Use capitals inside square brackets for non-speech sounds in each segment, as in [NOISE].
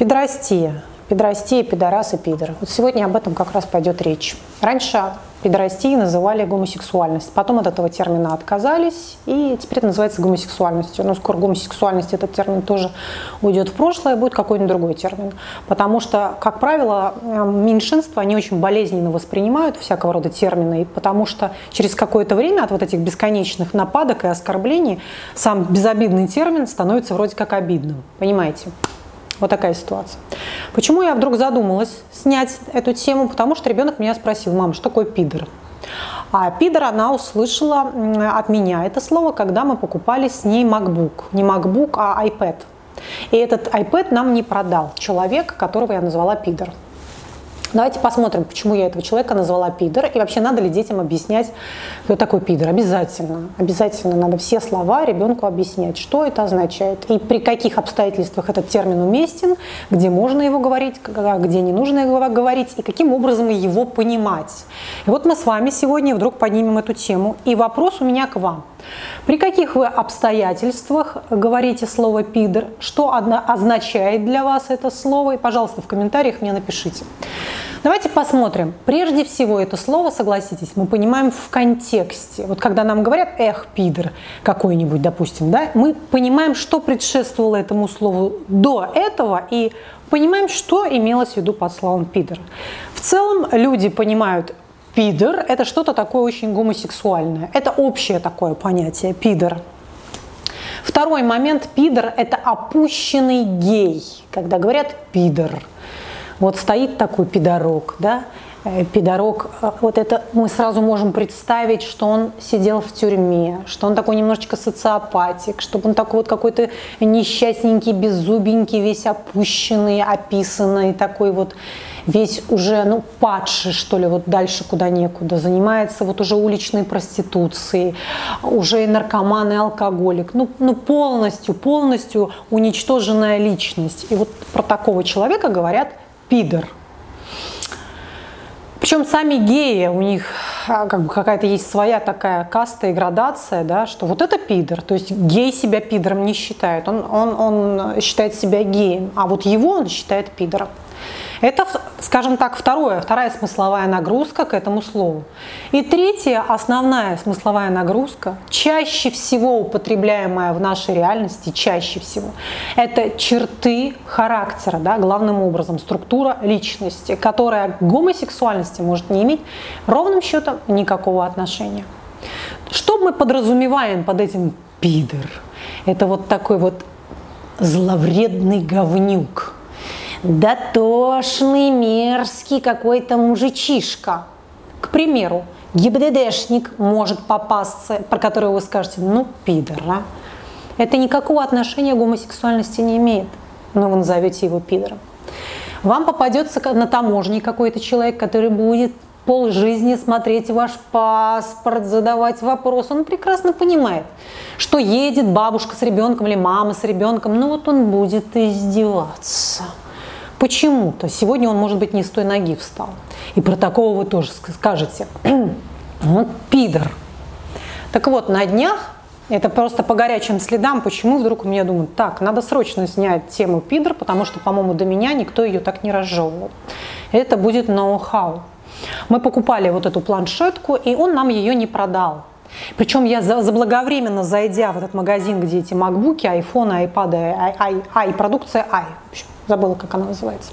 Педрастия. Педрастия, пидорас и пидор. Вот сегодня об этом как раз пойдет речь. Раньше педорастией называли гомосексуальность. Потом от этого термина отказались, и теперь это называется гомосексуальностью. Но скоро гомосексуальность, этот термин тоже уйдет в прошлое, будет какой-нибудь другой термин. Потому что, как правило, меньшинства, они очень болезненно воспринимают всякого рода термины, потому что через какое-то время от вот этих бесконечных нападок и оскорблений сам безобидный термин становится вроде как обидным. Понимаете? Вот такая ситуация. Почему я вдруг задумалась снять эту тему? Потому что ребенок меня спросил, мам, что такое пидор? А пидор она услышала от меня это слово, когда мы покупали с ней MacBook. Не MacBook, а iPad. И этот iPad нам не продал человек, которого я назвала пидор. Давайте посмотрим, почему я этого человека назвала пидор, и вообще надо ли детям объяснять, кто такой пидор. Обязательно. Обязательно надо все слова ребенку объяснять, что это означает, и при каких обстоятельствах этот термин уместен, где можно его говорить, где не нужно его говорить, и каким образом его понимать. И вот мы с вами сегодня вдруг поднимем эту тему. И вопрос у меня к вам. При каких вы обстоятельствах говорите слово «пидор», что означает для вас это слово, и, пожалуйста, в комментариях мне напишите. Давайте посмотрим. Прежде всего, это слово, согласитесь, мы понимаем в контексте. Вот когда нам говорят «эх, пидор» какой-нибудь, допустим, да, мы понимаем, что предшествовало этому слову до этого, и понимаем, что имелось в виду под словом «пидор». В целом люди понимают Пидор – это что-то такое очень гомосексуальное. Это общее такое понятие – пидор. Второй момент – пидор – это опущенный гей. Когда говорят «пидор», вот стоит такой пидорок, да, пидорок, э, вот это мы сразу можем представить, что он сидел в тюрьме, что он такой немножечко социопатик, чтобы он такой вот какой-то несчастненький, беззубенький, весь опущенный, описанный, такой вот весь уже, ну, падший, что ли, вот дальше куда некуда, занимается вот уже уличной проституцией, уже и наркоман, и алкоголик, ну, ну полностью, полностью уничтоженная личность. И вот про такого человека говорят пидор. Причем сами геи, у них а, как бы какая-то есть своя такая каста и градация, да, что вот это пидор. То есть гей себя пидором не считает, он, он, он считает себя геем, а вот его он считает пидором. Это, скажем так, второе, вторая смысловая нагрузка к этому слову. И третья основная смысловая нагрузка, чаще всего употребляемая в нашей реальности, чаще всего, это черты характера, да, главным образом, структура личности, которая к гомосексуальности может не иметь ровным счетом никакого отношения. Что мы подразумеваем под этим пидор? Это вот такой вот зловредный говнюк – дотошный, мерзкий какой-то мужичишка. К примеру, ГИБДДшник может попасться, про которого вы скажете, ну, пидор, а? Это никакого отношения к гомосексуальности не имеет, но вы назовете его пидором. Вам попадется на таможне какой-то человек, который будет пол жизни смотреть ваш паспорт, задавать вопросы. Он прекрасно понимает, что едет бабушка с ребенком или мама с ребенком, ну вот он будет издеваться. Почему-то сегодня он, может быть, не с той ноги встал. И про такого вы тоже скажете. [CLEARS THROAT] Вот пидор. Так вот, на днях, это просто по горячим следам, почему вдруг у меня думают, так, надо срочно снять тему пидор, потому что, по-моему, до меня никто ее так не разжевывал. Это будет ноу-хау. Мы покупали вот эту планшетку, и он нам ее не продал. Причем я заблаговременно зайдя в этот магазин, где эти макбуки, айфоны, айпады, ай, ай, ай, продукция ай, в общем, забыла, как она называется.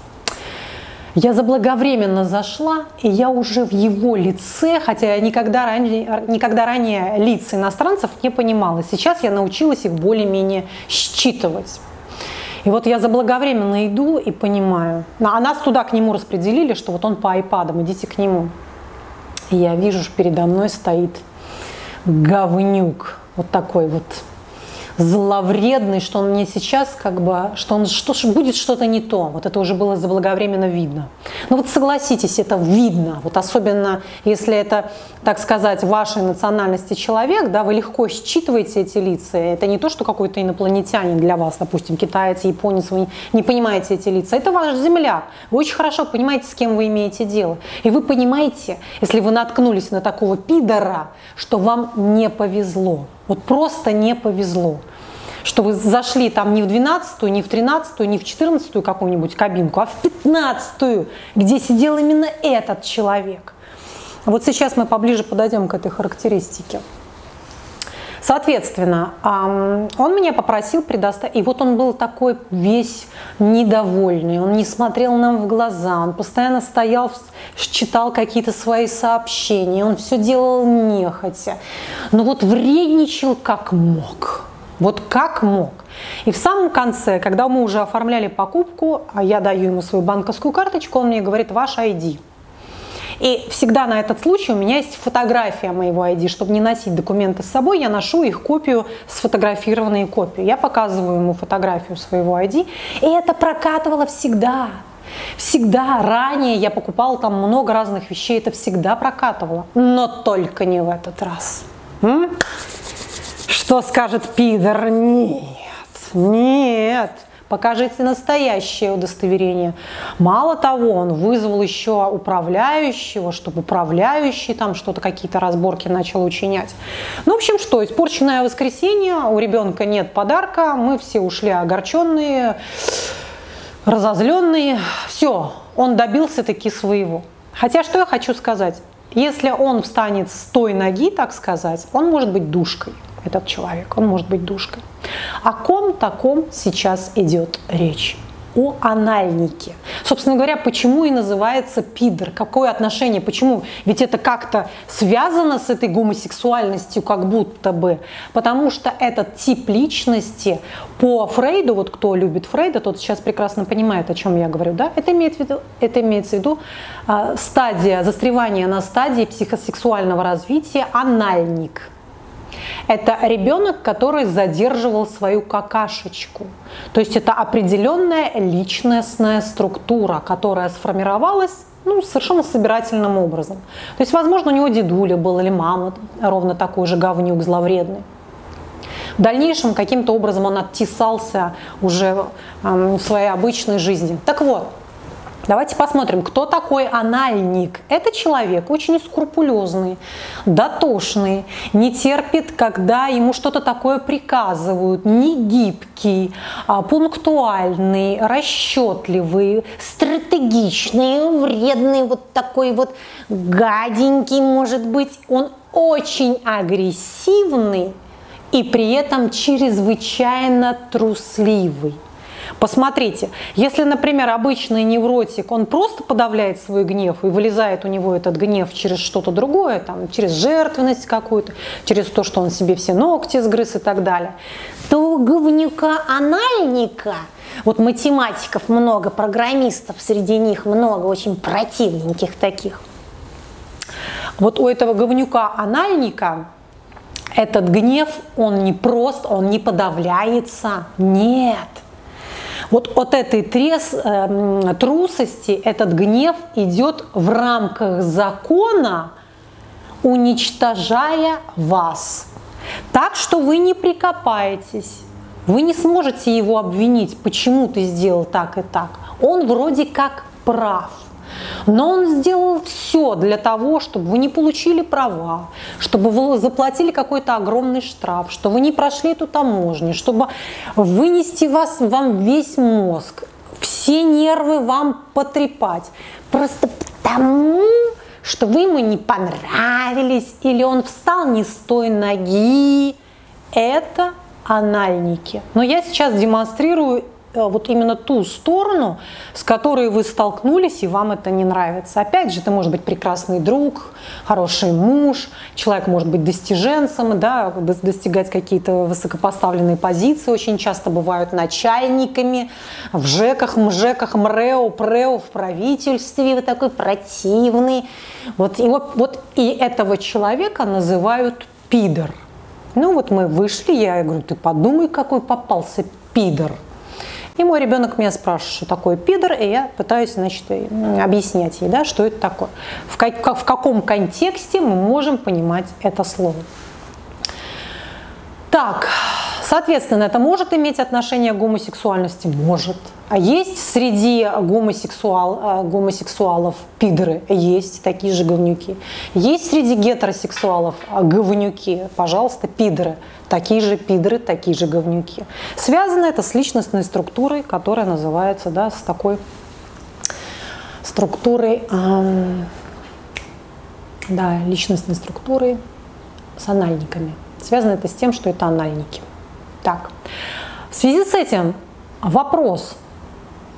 Я заблаговременно зашла, и я уже в его лице, хотя я никогда ранее, никогда ранее лиц иностранцев не понимала. Сейчас я научилась их более-менее считывать. И вот я заблаговременно иду и понимаю. А нас туда к нему распределили, что вот он по айпадам, идите к нему. И я вижу, что передо мной стоит говнюк. Вот такой вот зловредный, что он мне сейчас как бы, что он что будет что-то не то. Вот это уже было заблаговременно видно. Ну вот согласитесь, это видно. Вот особенно если это, так сказать, вашей национальности человек, да, вы легко считываете эти лица. Это не то, что какой-то инопланетянин для вас, допустим, китаец, японец, вы не понимаете эти лица. Это ваш земляк. Вы очень хорошо понимаете, с кем вы имеете дело. И вы понимаете, если вы наткнулись на такого пидора, что вам не повезло. Вот просто не повезло что вы зашли там не в 12-ю, не в 13-ю, не в 14-ю какую-нибудь кабинку, а в 15-ю, где сидел именно этот человек. Вот сейчас мы поближе подойдем к этой характеристике. Соответственно, он меня попросил предоставить, и вот он был такой весь недовольный, он не смотрел нам в глаза, он постоянно стоял, читал какие-то свои сообщения, он все делал нехотя, но вот вредничал как мог. Вот как мог. И в самом конце, когда мы уже оформляли покупку, а я даю ему свою банковскую карточку, он мне говорит, ваш ID. И всегда на этот случай у меня есть фотография моего ID. Чтобы не носить документы с собой, я ношу их копию, сфотографированные копию. Я показываю ему фотографию своего ID. И это прокатывало всегда. Всегда ранее я покупала там много разных вещей, это всегда прокатывало. Но только не в этот раз. М? Что скажет пидор? Нет, нет. Покажите настоящее удостоверение. Мало того, он вызвал еще управляющего, чтобы управляющий там что-то, какие-то разборки начал учинять. Ну, в общем, что, испорченное воскресенье, у ребенка нет подарка, мы все ушли огорченные, разозленные. Все, он добился таки своего. Хотя, что я хочу сказать? Если он встанет с той ноги, так сказать, он может быть душкой этот человек, он может быть душкой. О ком таком сейчас идет речь? о анальнике. Собственно говоря, почему и называется пидор? Какое отношение? Почему? Ведь это как-то связано с этой гомосексуальностью, как будто бы. Потому что этот тип личности по Фрейду, вот кто любит Фрейда, тот сейчас прекрасно понимает, о чем я говорю. Да? Это, имеет в виду, это имеется в виду э, стадия застревания на стадии психосексуального развития анальник – это ребенок, который задерживал свою какашечку. То есть это определенная личностная структура, которая сформировалась ну, совершенно собирательным образом. То есть, возможно, у него дедуля был или мама ровно такой же говнюк зловредный. В дальнейшем каким-то образом он оттесался уже в своей обычной жизни. Так вот, Давайте посмотрим, кто такой анальник. Это человек очень скрупулезный, дотошный, не терпит, когда ему что-то такое приказывают, не гибкий, а пунктуальный, расчетливый, стратегичный, вредный, вот такой вот гаденький может быть. Он очень агрессивный и при этом чрезвычайно трусливый. Посмотрите, если, например, обычный невротик, он просто подавляет свой гнев и вылезает у него этот гнев через что-то другое, там, через жертвенность какую-то, через то, что он себе все ногти сгрыз и так далее, то у говнюка-анальника, вот математиков много, программистов среди них много, очень противненьких таких, вот у этого говнюка-анальника этот гнев, он не прост, он не подавляется, нет – вот от этой трес, э, трусости этот гнев идет в рамках закона, уничтожая вас. Так что вы не прикопаетесь, вы не сможете его обвинить, почему ты сделал так и так. Он вроде как прав. Но он сделал все для того, чтобы вы не получили права, чтобы вы заплатили какой-то огромный штраф, чтобы вы не прошли эту таможню, чтобы вынести вас, вам весь мозг, все нервы вам потрепать. Просто потому, что вы ему не понравились, или он встал не с той ноги. Это анальники. Но я сейчас демонстрирую вот именно ту сторону, с которой вы столкнулись, и вам это не нравится. Опять же, это может быть прекрасный друг, хороший муж, человек может быть достиженцем, да, достигать какие-то высокопоставленные позиции, очень часто бывают начальниками в ЖЭКах, МЖЭКах, МРЭО, ПРЭО, в правительстве, вы такой противный. Вот, вот, вот и этого человека называют пидор. Ну вот мы вышли, я говорю, ты подумай, какой попался пидор – и мой ребенок меня спрашивает, что такое пидор, и я пытаюсь, значит, объяснять ей, да, что это такое. В, как, в каком контексте мы можем понимать это слово. Так, соответственно, это может иметь отношение к гомосексуальности? Может. А есть среди гомосексуал, э, гомосексуалов пидоры? Есть такие же говнюки. Есть среди гетеросексуалов э, говнюки? Пожалуйста, пидоры. Такие же пидоры, такие же говнюки. Связано это с личностной структурой, которая называется, да, с такой структурой, эм, да, личностной структурой с анальниками. Связано это с тем, что это анальники. Так, в связи с этим вопрос –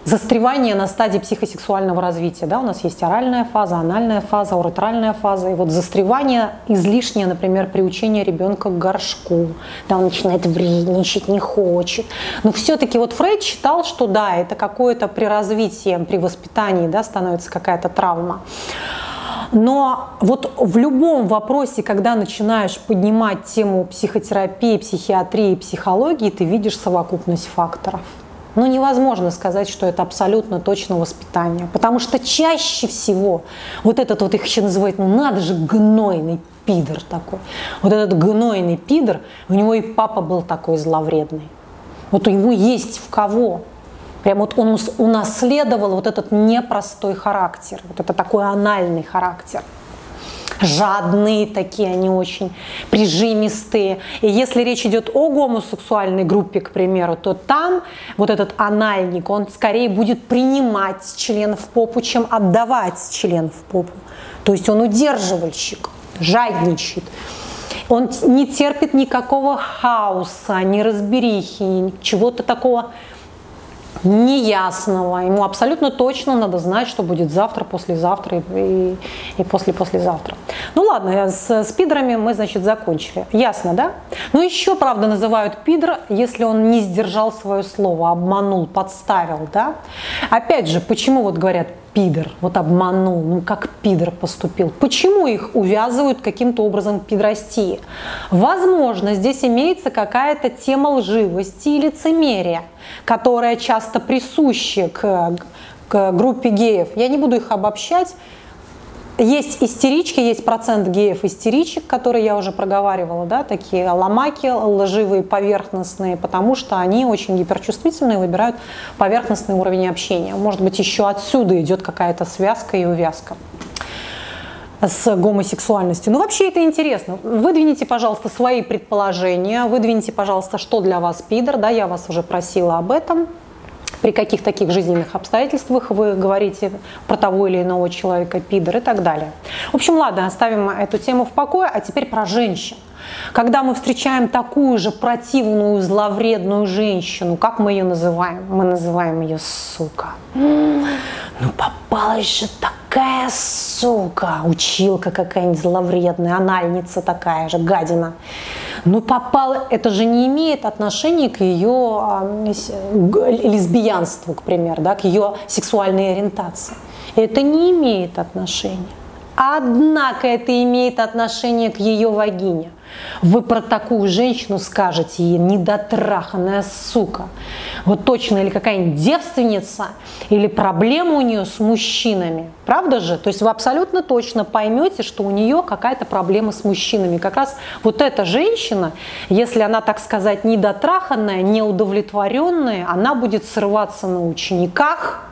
застревание на стадии психосексуального развития. Да, у нас есть оральная фаза, анальная фаза, уретральная фаза. И вот застревание излишнее, например, приучение ребенка к горшку. Да, он начинает вредничать, не хочет. Но все-таки вот Фрейд считал, что да, это какое-то при развитии, при воспитании да, становится какая-то травма. Но вот в любом вопросе, когда начинаешь поднимать тему психотерапии, психиатрии, психологии, ты видишь совокупность факторов. Ну, невозможно сказать, что это абсолютно точно воспитание, потому что чаще всего вот этот вот их еще называют, ну надо же, гнойный пидор такой. Вот этот гнойный пидор, у него и папа был такой зловредный. Вот у него есть в кого. Прям вот он унаследовал вот этот непростой характер, вот это такой анальный характер жадные такие, они очень прижимистые. И если речь идет о гомосексуальной группе, к примеру, то там вот этот анальник, он скорее будет принимать член в попу, чем отдавать член в попу. То есть он удерживальщик, жадничает. Он не терпит никакого хаоса, неразберихи, чего-то такого неясного. Ему абсолютно точно надо знать, что будет завтра, послезавтра и, и, после-послезавтра. Ну ладно, с, с пидорами мы, значит, закончили. Ясно, да? Но еще, правда, называют пидор, если он не сдержал свое слово, обманул, подставил, да? Опять же, почему вот говорят пидор, вот обманул, ну как пидор поступил. Почему их увязывают каким-то образом пидростии? Возможно, здесь имеется какая-то тема лживости и лицемерия, которая часто присуща к, к группе геев. Я не буду их обобщать, есть истерички, есть процент геев-истеричек, которые я уже проговаривала, да, такие ломаки, лживые, поверхностные, потому что они очень гиперчувствительные, выбирают поверхностный уровень общения. Может быть, еще отсюда идет какая-то связка и увязка с гомосексуальностью. Ну, вообще это интересно. Выдвините, пожалуйста, свои предположения, выдвините, пожалуйста, что для вас пидор, да, я вас уже просила об этом при каких таких жизненных обстоятельствах вы говорите про того или иного человека, пидор и так далее. В общем, ладно, оставим эту тему в покое, а теперь про женщин. Когда мы встречаем такую же противную, зловредную женщину, как мы ее называем? Мы называем ее сука. Ну попалась же такая сука, училка какая-нибудь зловредная, анальница такая же, гадина. Ну попала, это же не имеет отношения к ее а, лесбиянству, к примеру, да, к ее сексуальной ориентации. Это не имеет отношения. Однако это имеет отношение к ее вагине. Вы про такую женщину скажете ей недотраханная сука. Вот точно или какая-нибудь девственница, или проблема у нее с мужчинами. Правда же? То есть вы абсолютно точно поймете, что у нее какая-то проблема с мужчинами. Как раз вот эта женщина, если она, так сказать, недотраханная, неудовлетворенная, она будет срываться на учениках,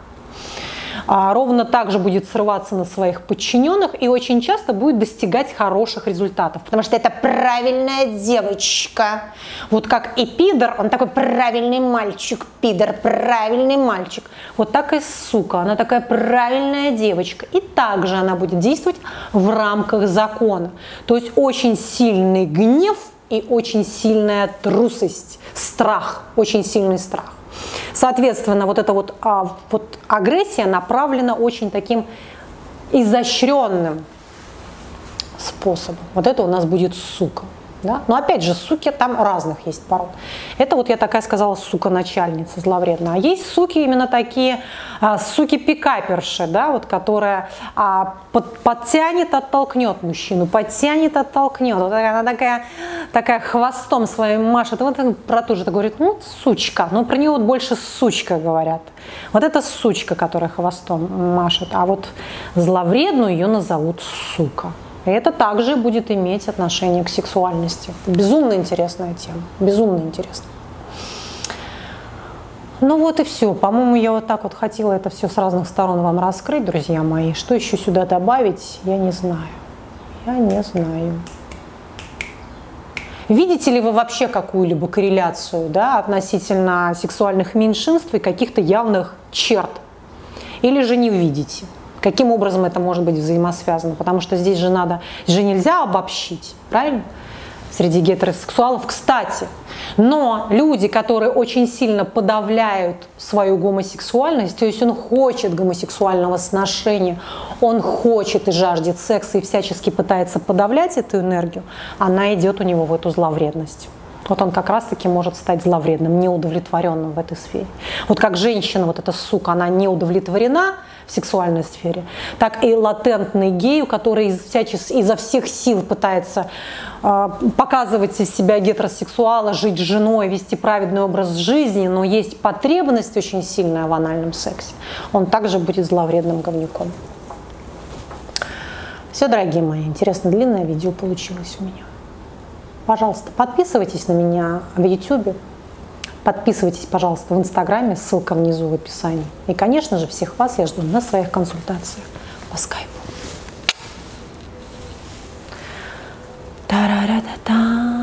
ровно так же будет срываться на своих подчиненных и очень часто будет достигать хороших результатов, потому что это правильная девочка. Вот как и пидор, он такой правильный мальчик, пидор, правильный мальчик. Вот так и сука, она такая правильная девочка. И также она будет действовать в рамках закона. То есть очень сильный гнев и очень сильная трусость, страх, очень сильный страх. Соответственно, вот эта вот, а, вот агрессия направлена очень таким изощренным способом. Вот это у нас будет сука. Да? Но опять же, суки там разных есть пород. Это вот я такая сказала сука-начальница зловредная. А есть суки именно такие, а, суки-пикаперши, да, вот, которая а, под, подтянет, оттолкнет мужчину, подтянет, оттолкнет. Вот она такая, такая хвостом своим машет. Вот про ту же говорит, ну, сучка. Но про нее вот больше сучка говорят. Вот это сучка, которая хвостом машет. А вот зловредную ее назовут сука. И это также будет иметь отношение к сексуальности. Безумно интересная тема, безумно интересная. Ну вот и все. По-моему, я вот так вот хотела это все с разных сторон вам раскрыть, друзья мои. Что еще сюда добавить, я не знаю. Я не знаю. Видите ли вы вообще какую-либо корреляцию да, относительно сексуальных меньшинств и каких-то явных черт? Или же не увидите? Каким образом это может быть взаимосвязано? Потому что здесь же надо, же нельзя обобщить, правильно? Среди гетеросексуалов, кстати. Но люди, которые очень сильно подавляют свою гомосексуальность, то есть он хочет гомосексуального сношения, он хочет и жаждет секса и всячески пытается подавлять эту энергию, она идет у него в эту зловредность. Вот он как раз-таки может стать зловредным, неудовлетворенным в этой сфере. Вот как женщина, вот эта сука, она не удовлетворена в сексуальной сфере, так и латентный гей, который из, всячес, изо всех сил пытается э, показывать из себя гетеросексуала, жить с женой, вести праведный образ жизни, но есть потребность очень сильная в анальном сексе, он также будет зловредным говнюком. Все, дорогие мои, интересно, длинное видео получилось у меня. Пожалуйста, подписывайтесь на меня в YouTube, подписывайтесь, пожалуйста, в Инстаграме, ссылка внизу в описании. И, конечно же, всех вас я жду на своих консультациях по скайпу. Та-ра-ра-та-та.